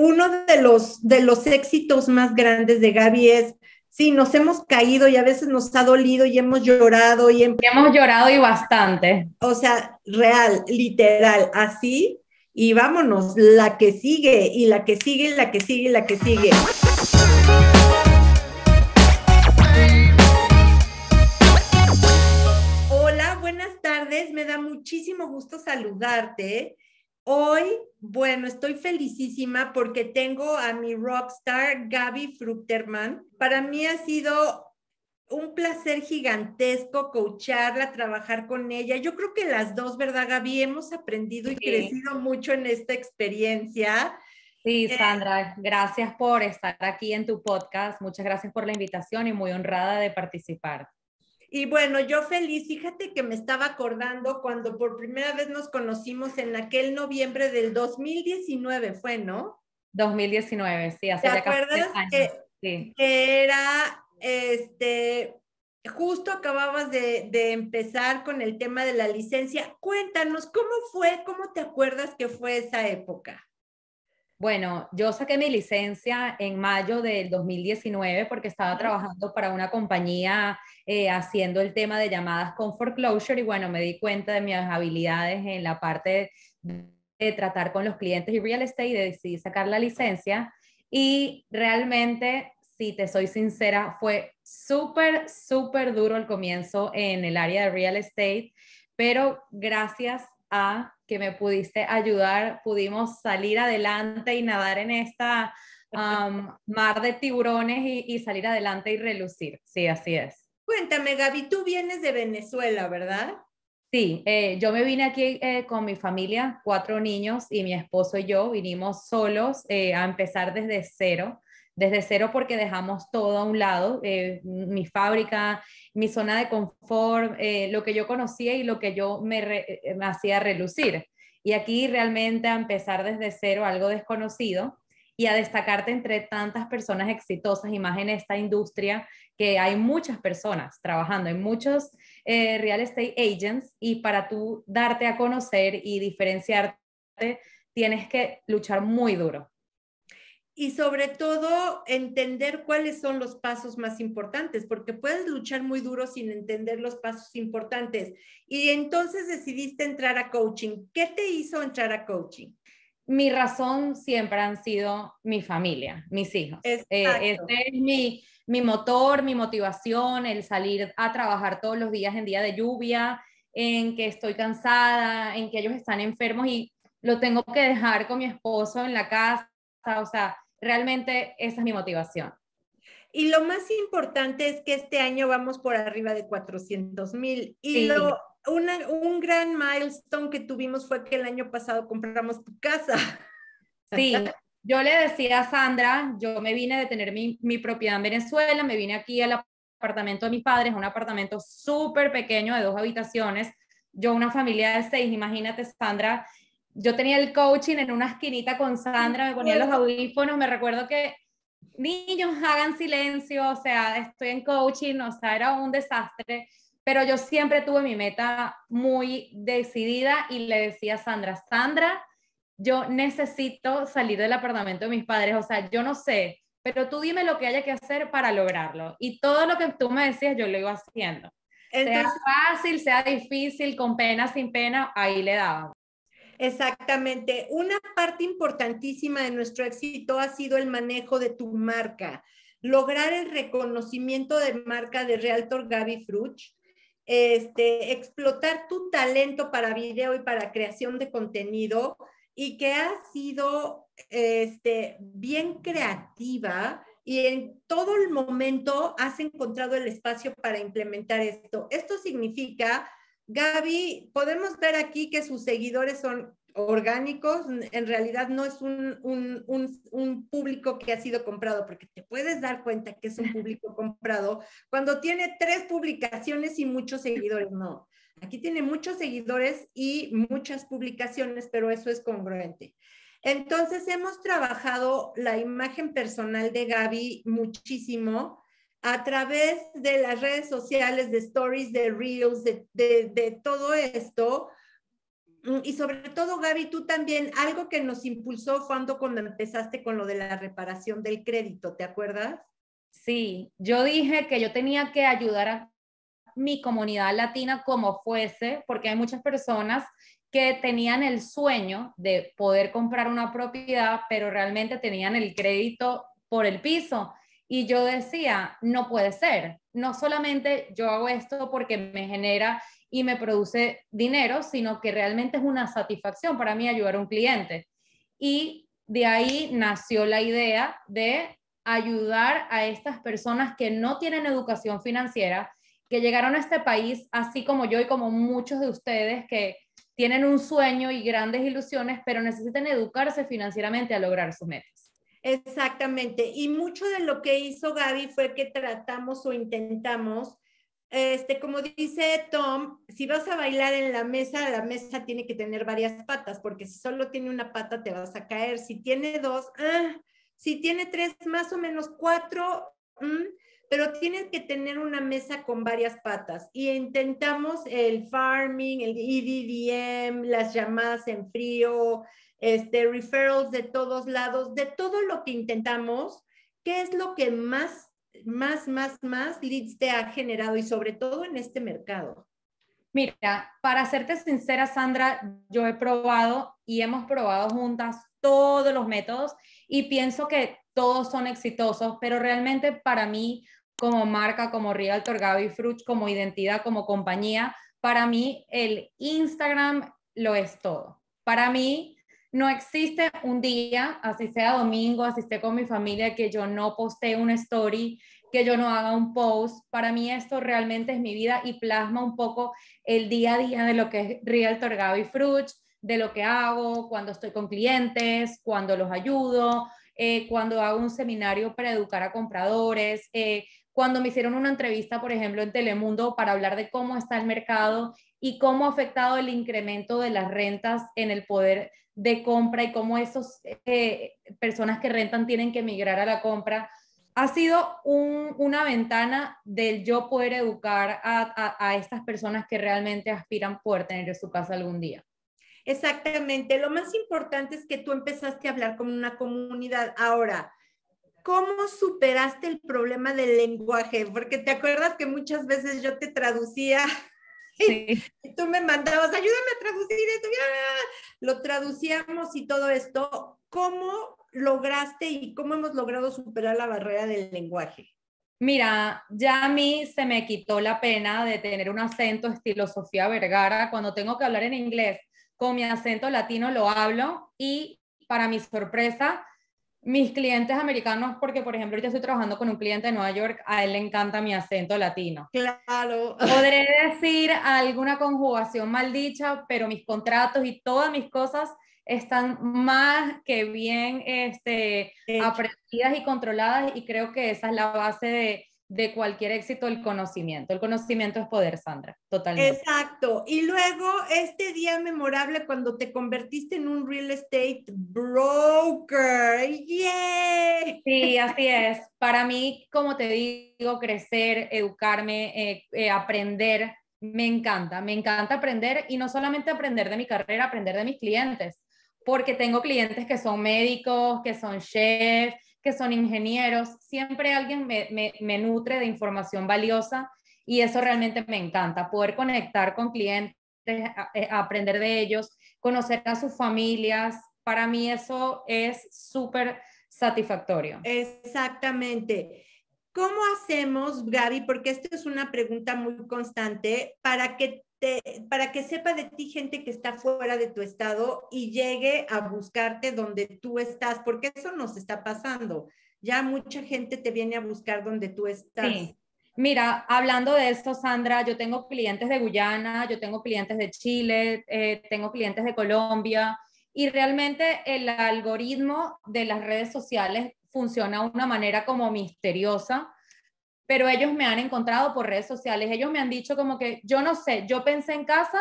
uno de los, de los éxitos más grandes de Gaby es, sí, nos hemos caído y a veces nos ha dolido y hemos llorado y, hemos llorado y bastante. O sea, real, literal, así. Y vámonos, la que sigue y la que sigue y la que sigue y la que sigue. Hola, buenas tardes, me da muchísimo gusto saludarte. Hoy, bueno, estoy felicísima porque tengo a mi rockstar Gaby Fruchterman. Para mí ha sido un placer gigantesco coacharla, trabajar con ella. Yo creo que las dos, ¿verdad, Gaby? Hemos aprendido y crecido mucho en esta experiencia. Sí, eh, Sandra, gracias por estar aquí en tu podcast. Muchas gracias por la invitación y muy honrada de participar. Y bueno, yo feliz, fíjate que me estaba acordando cuando por primera vez nos conocimos en aquel noviembre del 2019, fue, ¿no? 2019, sí, hace ¿Te acuerdas Que, sí. que era, este, justo acababas de, de, empezar con el tema de la licencia. Cuéntanos, ¿cómo fue? ¿Cómo te acuerdas que fue esa época? Bueno, yo saqué mi licencia en mayo del 2019 porque estaba trabajando para una compañía eh, haciendo el tema de llamadas con foreclosure y bueno, me di cuenta de mis habilidades en la parte de tratar con los clientes y real estate y decidí sacar la licencia. Y realmente, si te soy sincera, fue súper, súper duro el comienzo en el área de real estate, pero gracias a que me pudiste ayudar, pudimos salir adelante y nadar en esta mar de tiburones y, salir adelante y relucir. Sí, así es. Cuéntame, Gaby, tú vienes de Venezuela, ¿verdad? Sí, eh, yo me vine aquí eh, con mi familia, cuatro niños y mi esposo y yo vinimos solos eh, a empezar desde cero desde cero porque dejamos todo a un lado, eh, mi fábrica, mi zona de confort, eh, lo que yo conocía y lo que yo me, eh, me, hacía relucir. Y aquí realmente a empezar desde cero algo desconocido y a destacarte entre tantas personas exitosas y más en esta industria que hay muchas personas trabajando, hay muchos real estate agents y para tú darte a conocer y diferenciarte tienes que luchar muy duro y sobre todo entender cuáles son los pasos más importantes, porque puedes luchar muy duro sin entender los pasos importantes. Y entonces decidiste entrar a coaching. ¿Qué te hizo entrar a coaching? Mi razón siempre han sido mi familia, mis hijos. Eh, este es mi, mi motor, mi motivación, el salir a trabajar todos los días en día de lluvia, en que estoy cansada, en que ellos están enfermos y lo tengo que dejar con mi esposo en la casa. O sea, realmente esa es mi motivación. Y lo más importante es que este año vamos por arriba de 400 mil. Y un gran milestone que tuvimos fue que el año pasado compramos tu casa. Sí, yo le decía a Sandra, yo me vine de tener mi, mi propiedad en Venezuela, me vine aquí al apartamento de mis padres, un apartamento súper pequeño de dos habitaciones. Yo una familia de seis, imagínate Sandra, yo tenía el coaching en una esquinita con Sandra, me ponía los audífonos, me recuerdo que niños hagan silencio, o sea, estoy en coaching, o sea, era un desastre, pero yo siempre tuve mi meta muy decidida y le decía a Sandra, Sandra, yo necesito salir del apartamento de mis padres, o sea, yo no sé, pero tú dime lo que haya que hacer para lograrlo. Y todo lo que tú me decías, yo lo iba haciendo. sea fácil, sea difícil, con pena, sin pena, ahí le daba. Exactamente. Una parte importantísima de nuestro éxito ha sido el manejo de tu marca, lograr el reconocimiento de marca de Realtor Gaby Fruch, este, explotar tu talento para video y para creación de contenido y que ha sido este, bien creativa y en todo el momento has encontrado el espacio para implementar esto. Esto significa Gaby, podemos ver aquí que sus seguidores son orgánicos, en realidad no es un, un, público que ha sido comprado, porque te puedes dar cuenta que es un público comprado cuando tiene tres publicaciones y muchos seguidores, no. Aquí tiene muchos seguidores y muchas publicaciones, pero eso es congruente. Entonces, hemos trabajado la imagen personal de Gaby muchísimo a través de las redes sociales, de stories, de reels, de, todo esto, Mm, y sobre todo, Gaby, tú también, algo que nos impulsó cuando, cuando empezaste con lo de la reparación del crédito, ¿te acuerdas? Sí, yo dije que yo tenía que ayudar a mi comunidad latina como fuese, porque hay muchas personas que tenían el sueño de poder comprar una propiedad, pero realmente tenían el crédito por el piso. Y yo decía, no puede ser, no solamente yo hago esto porque me genera y me produce dinero, sino que realmente es una satisfacción para mí ayudar a un cliente. Y de ahí nació la idea de ayudar a estas personas que no tienen educación financiera, que llegaron a este país, así como yo y como muchos de ustedes que tienen un sueño y grandes ilusiones, pero necesitan educarse financieramente a lograr sus metas. Exactamente. Y mucho de lo que hizo Gaby fue que tratamos o intentamos, este, como dice Tom, si vas a bailar en la mesa, la mesa tiene que tener varias patas, porque si solo tiene una pata te vas a caer. Si tiene dos, ah, si tiene tres, más o menos cuatro, mm, pero tienen que tener una mesa con varias patas. Y intentamos el farming, el EDDM, las llamadas en frío, este, referrals de todos lados, de todo lo que intentamos, ¿qué es lo que más, más, más, más leads te ha generado y sobre todo en este mercado? Mira, para serte sincera, Sandra, yo he probado y hemos probado juntas todos los métodos y pienso que todos son exitosos, pero realmente para mí como marca, como Realtor Gaby Fruch, como identidad, como compañía, para mí el Instagram lo es todo. Para mí no existe un día, así sea domingo, así esté con mi familia, que yo no postee una story, que yo no haga un post. Para mí esto realmente es mi vida y plasma un poco el día a día de lo que es Realtor Gaby Fruch, de lo que hago cuando estoy con clientes, cuando los ayudo, eh, cuando hago un seminario para educar a compradores, eh, cuando me hicieron una entrevista, por ejemplo, en Telemundo para hablar de cómo está el mercado y cómo ha afectado el incremento de las rentas en el poder de compra y cómo esas eh, personas que rentan tienen que migrar a la compra. Ha sido una ventana del yo poder educar a, a estas personas que realmente aspiran poder tener su casa algún día. Exactamente. Lo más importante es que tú empezaste a hablar con una comunidad. Ahora, ¿cómo superaste el problema del lenguaje? Porque te acuerdas que muchas veces yo te traducía y, tú me mandabas, ayúdame a traducir esto, lo traducíamos y todo esto. ¿Cómo lograste y cómo hemos logrado superar la barrera del lenguaje? Mira, ya a mí se me quitó la pena de tener un acento estilo Sofía Vergara. Cuando tengo que hablar en inglés con mi acento latino lo hablo y para mi sorpresa, mis clientes americanos, porque por ejemplo, ahorita estoy trabajando con un cliente de Nueva York, a él le encanta mi acento latino. Claro. Podré decir alguna conjugación maldicha, pero mis contratos y todas mis cosas están más que bien este, aprendidas y controladas y creo que esa es la base de, de cualquier éxito el conocimiento. El conocimiento es poder, Sandra, totalmente. Exacto. Y luego este día memorable cuando te convertiste en un real estate broker. ¡Yeah! Sí, así es. Para mí, como te digo, crecer, educarme, eh, eh, aprender, me encanta. Me encanta aprender y no solamente aprender de mi carrera, aprender de mis clientes, porque tengo clientes que son médicos, que son chefs, que son ingenieros, siempre alguien me, nutre de información valiosa y eso realmente me encanta, poder conectar con clientes, eh, aprender de ellos, conocer a sus familias, para mí eso es súper satisfactorio. Exactamente. ¿Cómo hacemos, Gaby? Porque esta es una pregunta muy constante para que para que sepa de ti gente que está fuera de tu estado y llegue a buscarte donde tú estás, porque eso nos está pasando. Ya mucha gente te viene a buscar donde tú estás. Mira, hablando de esto, Sandra, yo tengo clientes de Guyana, yo tengo clientes de Chile, eh, tengo clientes de Colombia y realmente el algoritmo de las redes sociales funciona de una manera como misteriosa pero ellos me han encontrado por redes sociales, ellos me han dicho como que yo no sé, yo pensé en casa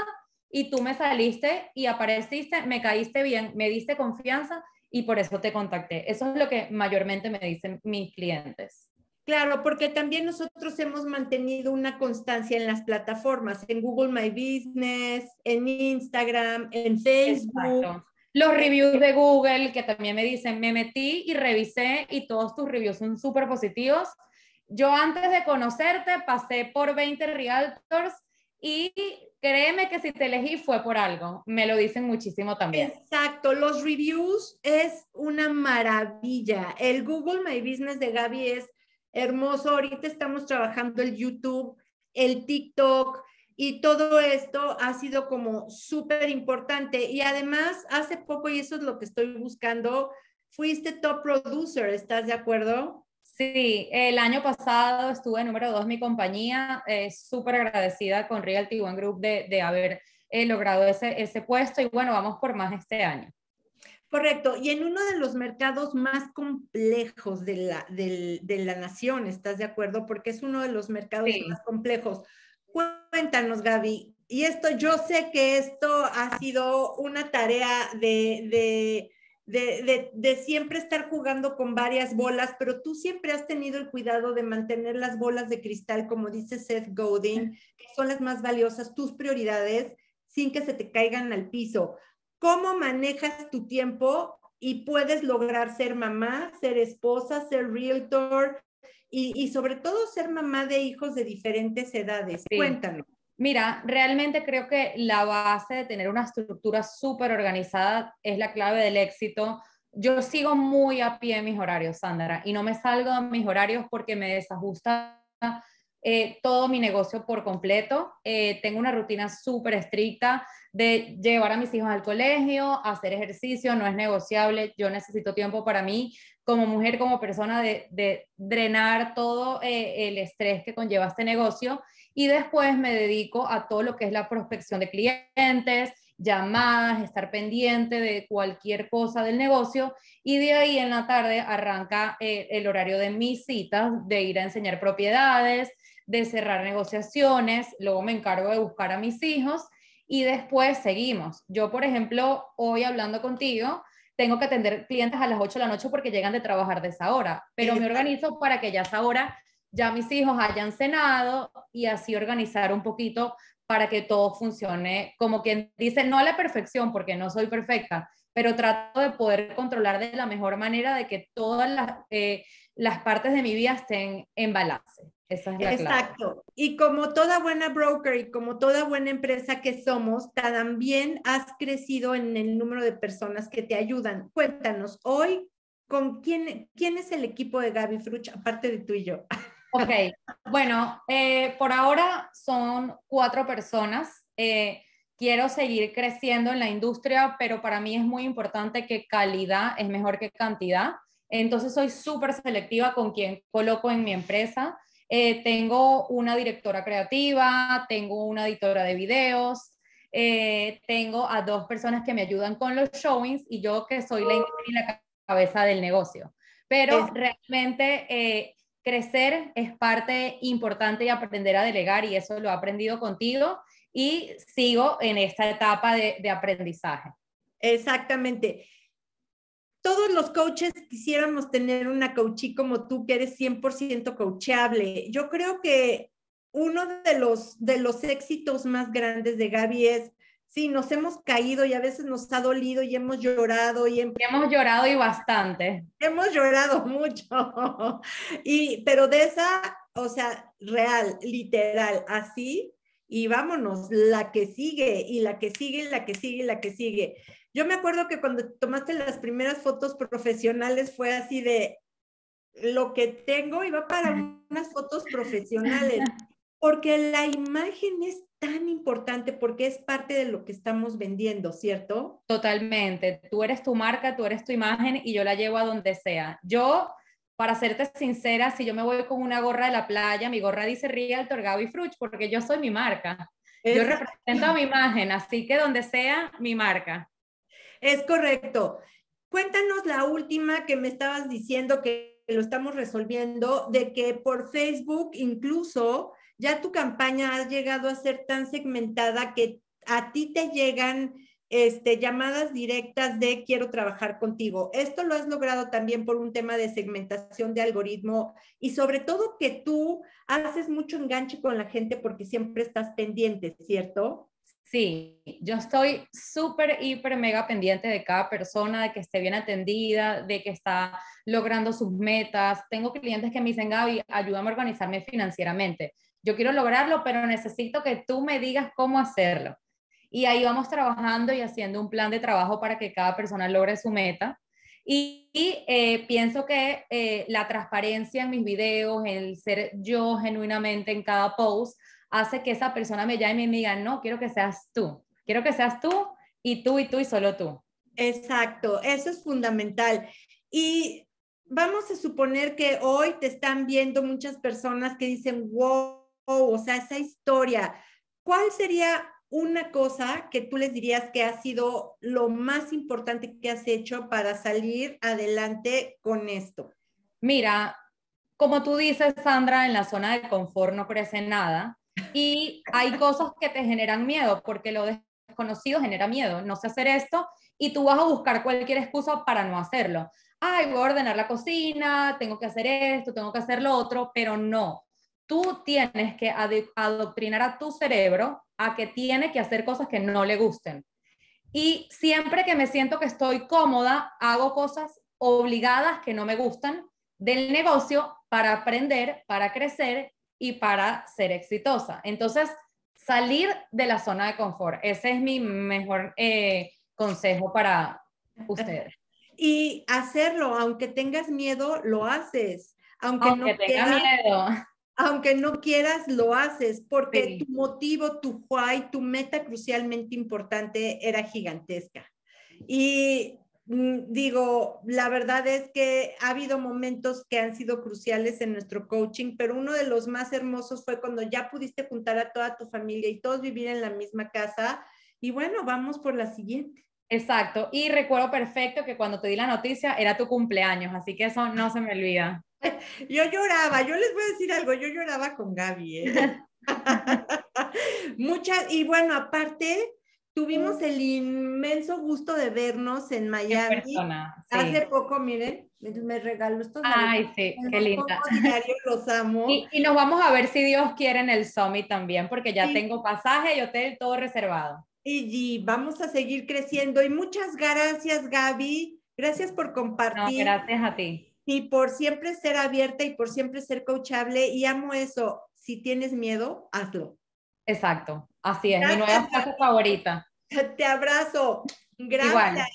y tú me saliste y apareciste, me caíste bien, me diste confianza y por eso te contacté. Eso es lo que mayormente me dicen mis clientes. Claro, porque también nosotros hemos mantenido una constancia en las plataformas, en Google My Business, en Instagram, en Facebook. Los reviews de Google, que también me dicen, me metí y revisé y todos tus reviews son súper positivos. Yo antes de conocerte pasé por 20 realtors y créeme que si te elegí fue por algo. Me lo dicen muchísimo también. Exacto, los reviews es una maravilla. El Google My Business de Gaby es hermoso. Ahorita estamos trabajando el YouTube, el TikTok y todo esto ha sido como súper importante. Y además, hace poco, y eso es lo que estoy buscando, fuiste top producer, ¿estás de acuerdo? Sí, el año pasado estuve número dos mi compañía, eh, súper agradecida con Realty One Group de, de haber eh, logrado ese, ese puesto y bueno, vamos por más este año. Correcto, y en uno de los mercados más complejos de la, de, de la nación, ¿estás de acuerdo? Porque es uno de los mercados más complejos. Cuéntanos, Gaby, y esto, yo sé que esto ha sido una tarea de, de, de, siempre estar jugando con varias bolas, pero tú siempre has tenido el cuidado de mantener las bolas de cristal, como dice Seth Godin, que son las más valiosas, tus prioridades, sin que se te caigan al piso cómo manejas tu tiempo y puedes lograr ser mamá, ser esposa, ser realtor y, sobre todo ser mamá de hijos de diferentes edades. Cuéntanos. Mira, realmente creo que la base de tener una estructura súper organizada es la clave del éxito. Yo sigo muy a pie en mis horarios, Sandra, y no me salgo de mis horarios porque me desajusta eh, todo mi negocio por completo. Eh, tengo una rutina súper estricta de llevar a mis hijos al colegio, hacer ejercicio, no es negociable, yo necesito tiempo para mí como mujer, como persona, de, drenar todo eh, el estrés que conlleva este negocio. Y después me dedico a todo lo que es la prospección de clientes, llamadas, estar pendiente de cualquier cosa del negocio. Y de ahí en la tarde arranca eh, el horario de mis citas, de ir a enseñar propiedades, de cerrar negociaciones, luego me encargo de buscar a mis hijos y después seguimos. Yo, por ejemplo, hoy hablando contigo, tengo que atender clientes a las 8 de la noche porque llegan de trabajar de esa hora, pero me organizo para que ya a esa hora ya mis hijos hayan cenado y así organizar un poquito para que todo funcione como quien dice, no a la perfección porque no soy perfecta, pero trato de poder controlar de la mejor manera de que todas las, eh, las partes de mi vida estén en balance. Exacto. Y como toda buena broker y como toda buena empresa que somos, también has crecido en el número de personas que te ayudan. Cuéntanos, hoy, ¿con quién, quién es el equipo de Gaby Fruch, aparte de tú y yo? Ok, bueno, eh, por ahora son cuatro personas. Eh, quiero seguir creciendo en la industria, pero para mí es muy importante que calidad es mejor que cantidad. Entonces soy súper selectiva con quién coloco en mi empresa. Eh, tengo una directora creativa, tengo una editora de videos, eh, tengo a dos personas que me ayudan con los showings y yo que soy la, la cabeza del negocio. Pero realmente eh, crecer es parte importante y aprender a delegar y eso lo he aprendido contigo y sigo en esta etapa de, de aprendizaje. Exactamente todos los coaches quisiéramos tener una coachí como tú, que eres 100% coachable. Yo creo que uno de los, de los éxitos más grandes de Gaby es, sí, nos hemos caído y a veces nos ha dolido y hemos llorado. Y, hemos llorado y bastante. Hemos llorado mucho. Y, pero de esa, o sea, real, literal, así, y vámonos, la que sigue, y la que sigue, y la que sigue, y la que sigue. Yo me acuerdo que cuando tomaste las primeras fotos profesionales fue así de lo que tengo iba para unas fotos profesionales, porque la imagen es tan importante porque es parte de lo que estamos vendiendo, ¿cierto? Totalmente. Tú eres tu marca, tú eres tu imagen y yo la llevo a donde sea. Yo, para serte sincera, si yo me voy con una gorra de la playa, mi gorra dice Realtor Gaby Fruch porque yo soy mi marca. Yo represento a mi imagen, así que donde sea, mi marca. Es correcto. Cuéntanos la última que me estabas diciendo que lo estamos resolviendo, de que por Facebook incluso ya tu campaña ha llegado a ser tan segmentada que a ti te llegan este, llamadas directas de quiero trabajar contigo. Esto lo has logrado también por un tema de segmentación de algoritmo y sobre todo que tú haces mucho enganche con la gente porque siempre estás pendiente, ¿cierto? Sí, yo estoy súper, hiper, mega pendiente de cada persona, de que esté bien atendida, de que está logrando sus metas. Tengo clientes que me dicen, Gaby, ayúdame a organizarme financieramente. Yo quiero lograrlo, pero necesito que tú me digas cómo hacerlo. Y ahí vamos trabajando y haciendo un plan de trabajo para que cada persona logre su meta. Y, eh, pienso que eh, la transparencia en mis videos, el ser yo genuinamente en cada post, hace que esa persona me llame y me diga, no, quiero que seas tú, quiero que seas tú y tú y tú y solo tú. Exacto, eso es fundamental. Y vamos a suponer que hoy te están viendo muchas personas que dicen, wow, o sea, esa historia. ¿Cuál sería una cosa que tú les dirías que ha sido lo más importante que has hecho para salir adelante con esto? Mira, como tú dices, Sandra, en la zona de confort no crece nada. Y hay cosas que te generan miedo, porque lo desconocido genera miedo. No sé hacer esto y tú vas a buscar cualquier excusa para no hacerlo. Ay, voy a ordenar la cocina, tengo que hacer esto, tengo que hacer lo otro, pero no. Tú tienes que adoctrinar a tu cerebro a que tiene que hacer cosas que no le gusten. Y siempre que me siento que estoy cómoda, hago cosas obligadas que no me gustan del negocio para aprender, para crecer y para ser exitosa. Entonces, salir de la zona de confort, ese es mi mejor eh, consejo para ustedes. Y hacerlo, aunque tengas miedo, lo haces. Aunque, no tenga miedo. Aunque no quieras, lo haces, porque tu motivo, tu why, tu meta crucialmente importante era gigantesca. Y digo, la verdad es que ha habido momentos que han sido cruciales en nuestro coaching, pero uno de los más hermosos fue cuando ya pudiste juntar a toda tu familia y todos vivir en la misma casa. Y bueno, vamos por la siguiente. Exacto. Y recuerdo perfecto que cuando te di la noticia era tu cumpleaños, así que eso no se me olvida. Yo lloraba, yo les voy a decir algo, yo lloraba con Gaby. ¿eh? Muchas, y bueno, aparte, Tuvimos el inmenso gusto de vernos en Miami. Hace poco, miren, me regaló estos. Ay, sí, qué linda. los amo. Y, nos vamos a ver si Dios quiere en el Summit también, porque ya tengo pasaje y hotel todo reservado. Y, vamos a seguir creciendo. Y muchas gracias, Gaby. Gracias por compartir. gracias a ti. Y por siempre ser abierta y por siempre ser coachable. Y amo eso. Si tienes miedo, hazlo. Exacto, así es, mi nueva frase favorita. Te abrazo. Gracias.